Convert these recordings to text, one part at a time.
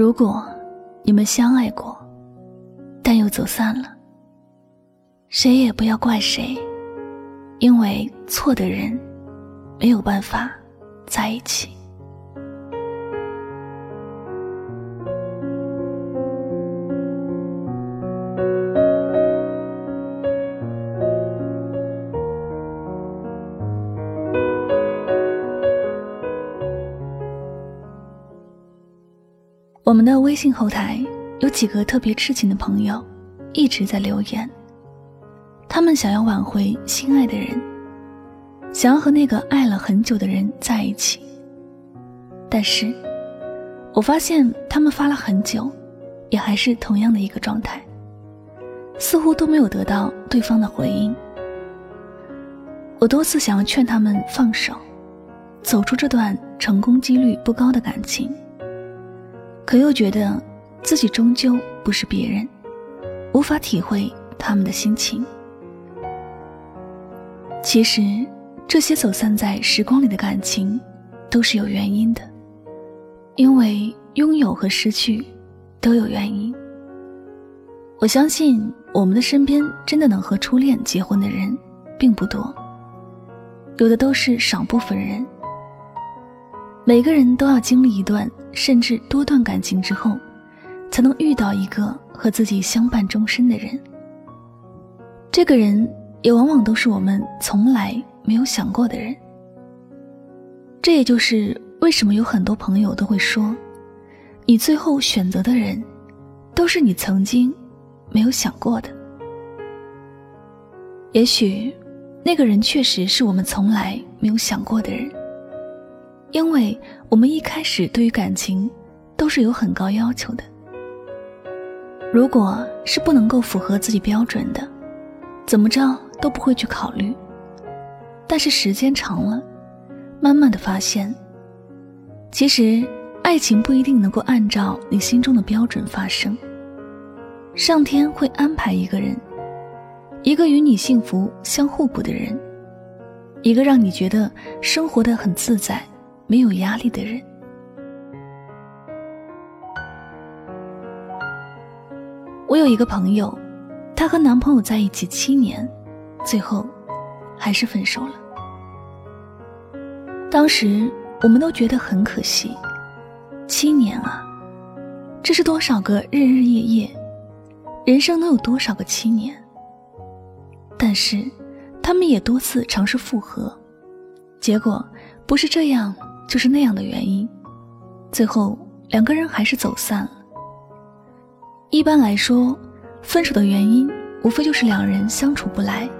如果你们相爱过，但又走散了，谁也不要怪谁，因为错的人没有办法在一起。我们的微信后台有几个特别痴情的朋友，一直在留言。他们想要挽回心爱的人，想要和那个爱了很久的人在一起。但是，我发现他们发了很久，也还是同样的一个状态，似乎都没有得到对方的回应。我多次想要劝他们放手，走出这段成功几率不高的感情。可又觉得自己终究不是别人，无法体会他们的心情。其实，这些走散在时光里的感情，都是有原因的，因为拥有和失去都有原因。我相信我们的身边真的能和初恋结婚的人并不多，有的都是少部分人。每个人都要经历一段甚至多段感情之后，才能遇到一个和自己相伴终身的人。这个人也往往都是我们从来没有想过的人。这也就是为什么有很多朋友都会说，你最后选择的人，都是你曾经没有想过的。也许，那个人确实是我们从来没有想过的人。因为我们一开始对于感情都是有很高要求的，如果是不能够符合自己标准的，怎么着都不会去考虑。但是时间长了，慢慢的发现，其实爱情不一定能够按照你心中的标准发生。上天会安排一个人，一个与你幸福相互补的人，一个让你觉得生活的很自在。没有压力的人。我有一个朋友，她和男朋友在一起七年，最后还是分手了。当时我们都觉得很可惜，七年啊，这是多少个日日夜夜，人生能有多少个七年？但是他们也多次尝试复合，结果不是这样。就是那样的原因，最后两个人还是走散了。一般来说，分手的原因无非就是两人相处不来，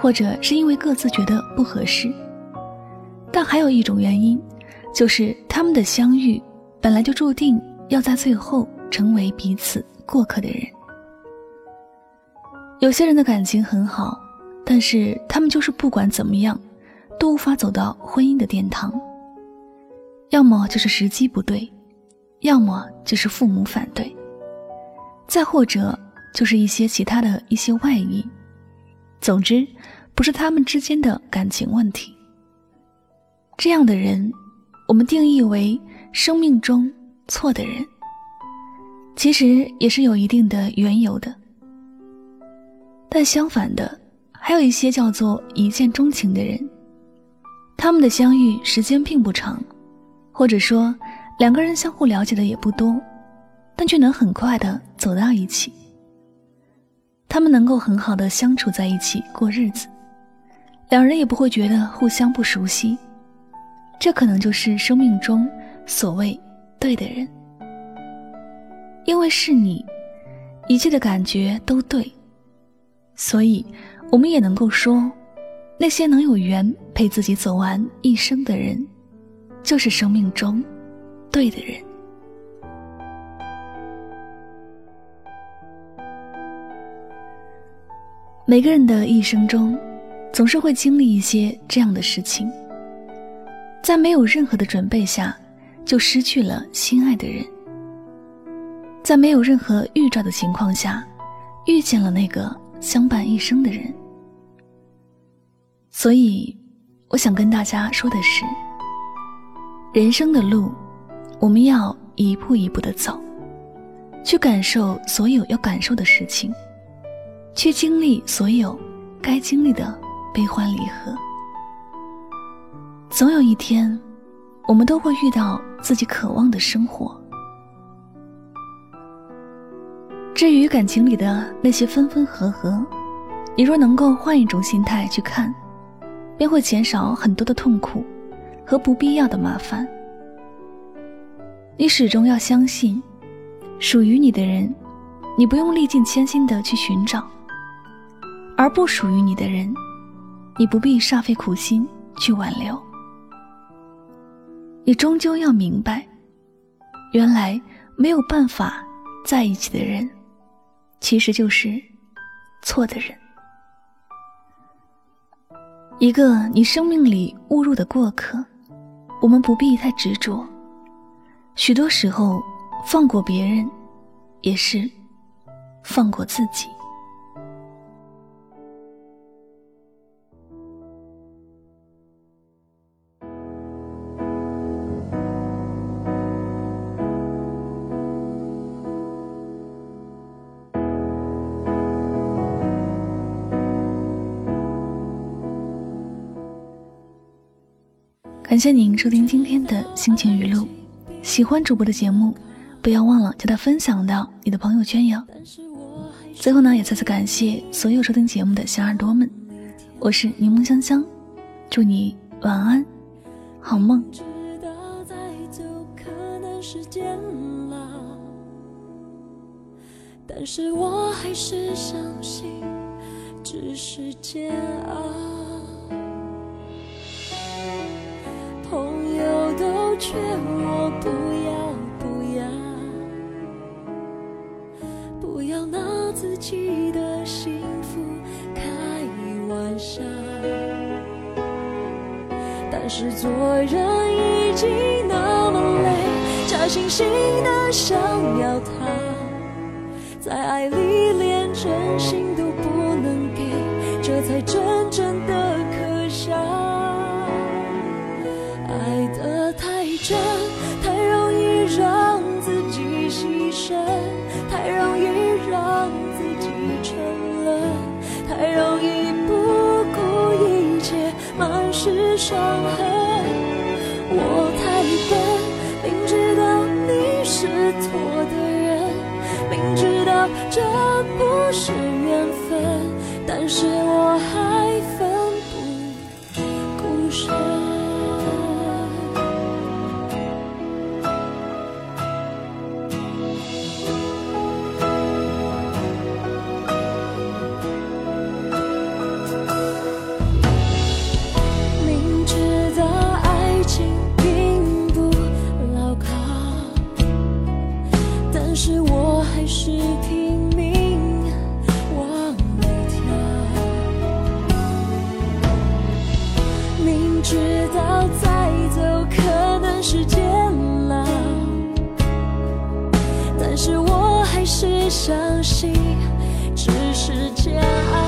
或者是因为各自觉得不合适。但还有一种原因，就是他们的相遇本来就注定要在最后成为彼此过客的人。有些人的感情很好，但是他们就是不管怎么样，都无法走到婚姻的殿堂。要么就是时机不对，要么就是父母反对，再或者就是一些其他的一些外因。总之，不是他们之间的感情问题。这样的人，我们定义为生命中错的人，其实也是有一定的缘由的。但相反的，还有一些叫做一见钟情的人，他们的相遇时间并不长。或者说，两个人相互了解的也不多，但却能很快的走到一起。他们能够很好的相处在一起过日子，两人也不会觉得互相不熟悉。这可能就是生命中所谓对的人，因为是你，一切的感觉都对，所以我们也能够说，那些能有缘陪自己走完一生的人。就是生命中对的人。每个人的一生中，总是会经历一些这样的事情，在没有任何的准备下，就失去了心爱的人；在没有任何预兆的情况下，遇见了那个相伴一生的人。所以，我想跟大家说的是。人生的路，我们要一步一步的走，去感受所有要感受的事情，去经历所有该经历的悲欢离合。总有一天，我们都会遇到自己渴望的生活。至于感情里的那些分分合合，你若能够换一种心态去看，便会减少很多的痛苦和不必要的麻烦。你始终要相信。属于你的人，你不用历尽千辛的去寻找；而不属于你的人，你不必煞费苦心去挽留。你终究要明白，原来没有办法在一起的人，其实就是错的人。一个你生命里误入的过客，我们不必太执着。许多时候。放过别人，也是放过自己。感谢您收听今天的心情语录，喜欢主播的节目。不要忘了将它分享到你的朋友圈哟。最后呢，也再次感谢所有收听节目的小耳朵们，我是柠檬香香，祝你晚安，好梦。但是我还是相信，只是煎熬。劝我不要。不要，不要拿自己的幸福开玩笑，但是做人已经那么累，假惺惺的想要他，在爱里连真心都不能给，这才真正的不是缘分，但是我还但是我还是相信，只是煎熬。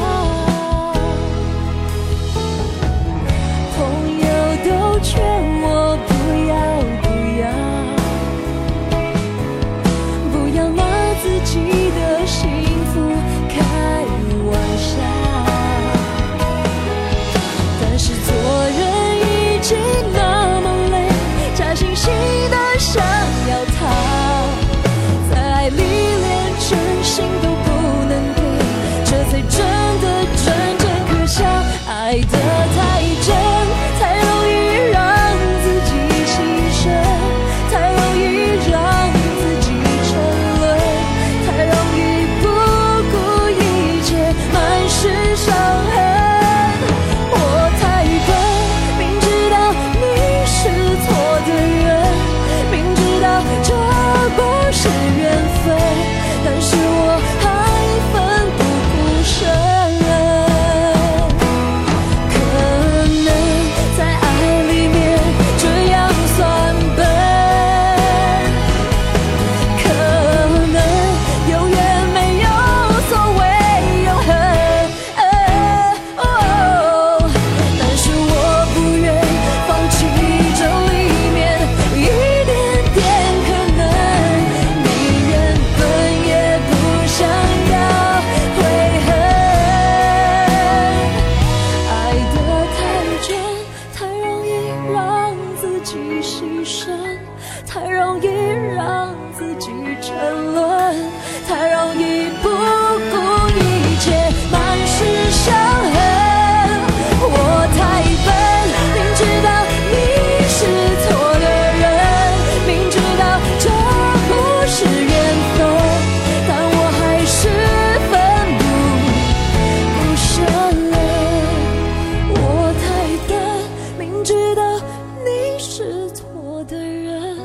知道你是错的人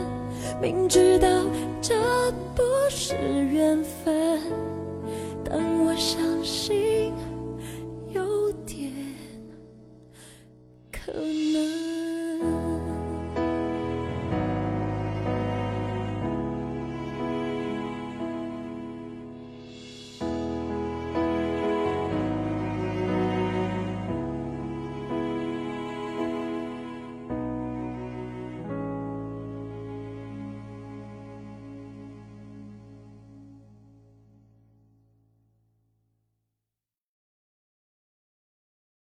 明知道这不是缘分但我相信